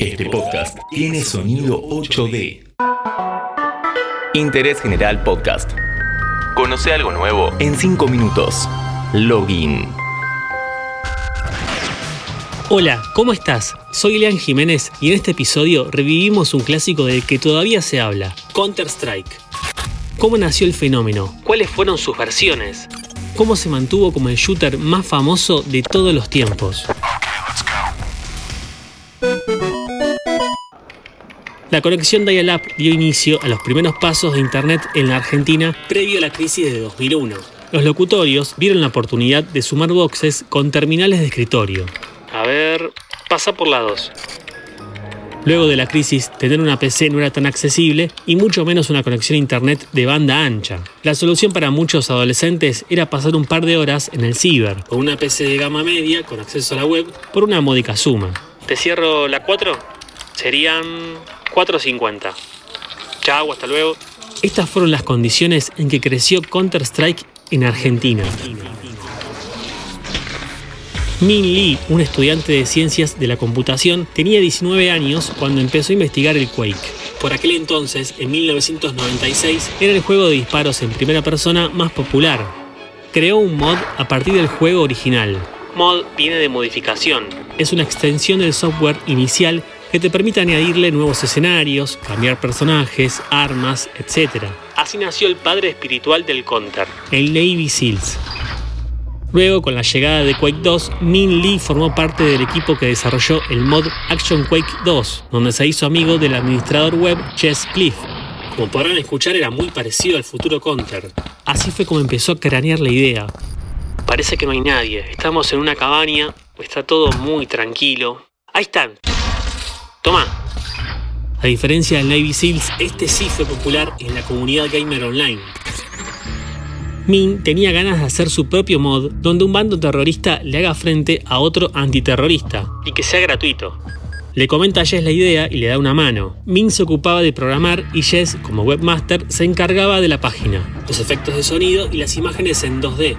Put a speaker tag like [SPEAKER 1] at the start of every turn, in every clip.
[SPEAKER 1] Este podcast tiene sonido 8D. Interés General Podcast. Conoce algo nuevo en 5 minutos. Login.
[SPEAKER 2] Hola, ¿cómo estás? Soy Elian Jiménez y en este episodio revivimos un clásico del que todavía se habla, Counter-Strike. ¿Cómo nació el fenómeno? ¿Cuáles fueron sus versiones? ¿Cómo se mantuvo como el shooter más famoso de todos los tiempos? La conexión Dial-Up dio inicio a los primeros pasos de Internet en la Argentina previo a la crisis de 2001. Los locutorios vieron la oportunidad de sumar boxes con terminales de escritorio. A ver, pasa por la 2. Luego de la crisis, tener una PC no era tan accesible y mucho menos una conexión a Internet de banda ancha. La solución para muchos adolescentes era pasar un par de horas en el ciber, con una PC de gama media con acceso a la web por una módica suma. ¿Te cierro la 4? Serían 4.50. Chao, hasta luego. Estas fueron las condiciones en que creció Counter-Strike en Argentina. Min Lee, un estudiante de ciencias de la computación, tenía 19 años cuando empezó a investigar el Quake. Por aquel entonces, en 1996, era el juego de disparos en primera persona más popular. Creó un mod a partir del juego original. Mod viene de modificación. Es una extensión del software inicial que te permite añadirle nuevos escenarios, cambiar personajes, armas, etc. Así nació el padre espiritual del Counter, el Navy SEALs. Luego, con la llegada de Quake 2, Min Lee formó parte del equipo que desarrolló el mod Action Quake 2, donde se hizo amigo del administrador web Jess Cliff. Como podrán escuchar, era muy parecido al futuro Counter. Así fue como empezó a cranear la idea. Parece que no hay nadie. Estamos en una cabaña, está todo muy tranquilo. Ahí están. Toma. A diferencia del Navy SEALs, este sí fue popular en la comunidad gamer online. Min tenía ganas de hacer su propio mod donde un bando terrorista le haga frente a otro antiterrorista y que sea gratuito. Le comenta a Jess la idea y le da una mano. Min se ocupaba de programar y Jess, como webmaster, se encargaba de la página, los efectos de sonido y las imágenes en 2D.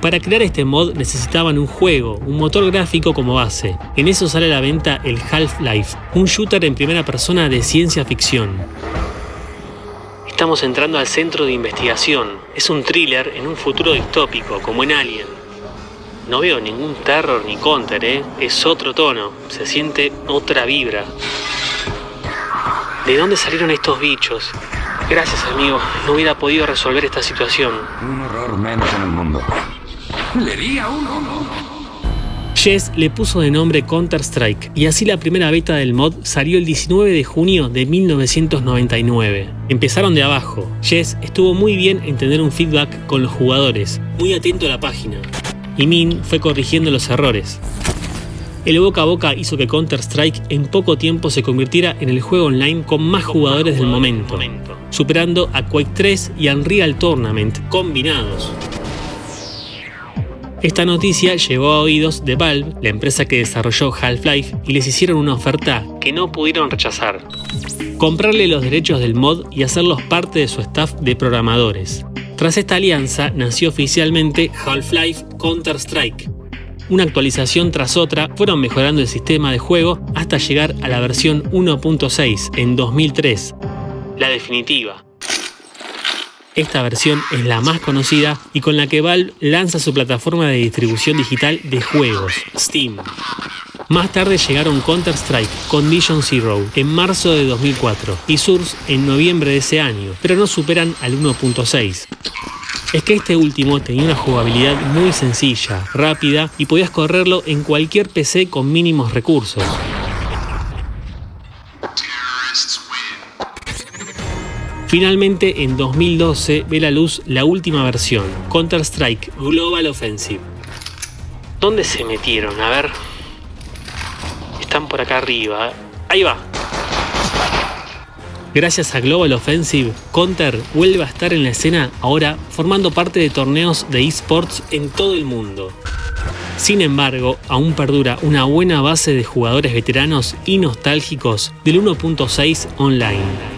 [SPEAKER 2] Para crear este mod necesitaban un juego, un motor gráfico como base. En eso sale a la venta el Half-Life, un shooter en primera persona de ciencia ficción. Estamos entrando al centro de investigación. Es un thriller en un futuro distópico, como en Alien. No veo ningún terror ni counter, ¿eh? Es otro tono. Se siente otra vibra. ¿De dónde salieron estos bichos? Gracias, amigo. No hubiera podido resolver esta situación.
[SPEAKER 3] Un horror menos en el mundo. Le di a uno.
[SPEAKER 2] Jess le puso de nombre Counter-Strike y así la primera beta del mod salió el 19 de junio de 1999. Empezaron de abajo. Jess estuvo muy bien en tener un feedback con los jugadores, muy atento a la página. Y Min fue corrigiendo los errores. El boca a boca hizo que Counter-Strike en poco tiempo se convirtiera en el juego online con más jugadores del momento, superando a Quake 3 y Unreal Tournament combinados. Esta noticia llegó a oídos de Valve, la empresa que desarrolló Half-Life, y les hicieron una oferta que no pudieron rechazar. Comprarle los derechos del mod y hacerlos parte de su staff de programadores. Tras esta alianza nació oficialmente Half-Life Counter-Strike. Una actualización tras otra fueron mejorando el sistema de juego hasta llegar a la versión 1.6 en 2003, la definitiva, esta versión es la más conocida y con la que Valve lanza su plataforma de distribución digital de juegos, Steam. Más tarde llegaron Counter-Strike, Condition Zero, en marzo de 2004 y Source en noviembre de ese año, pero no superan al 1.6. Es que este último tenía una jugabilidad muy sencilla, rápida y podías correrlo en cualquier PC con mínimos recursos. Finalmente, en 2012 ve la luz la última versión, Counter-Strike Global Offensive. ¿Dónde se metieron? A ver. Están por acá arriba. Ahí va. Gracias a Global Offensive, Counter vuelve a estar en la escena ahora formando parte de torneos de esports en todo el mundo. Sin embargo, aún perdura una buena base de jugadores veteranos y nostálgicos del 1.6 online.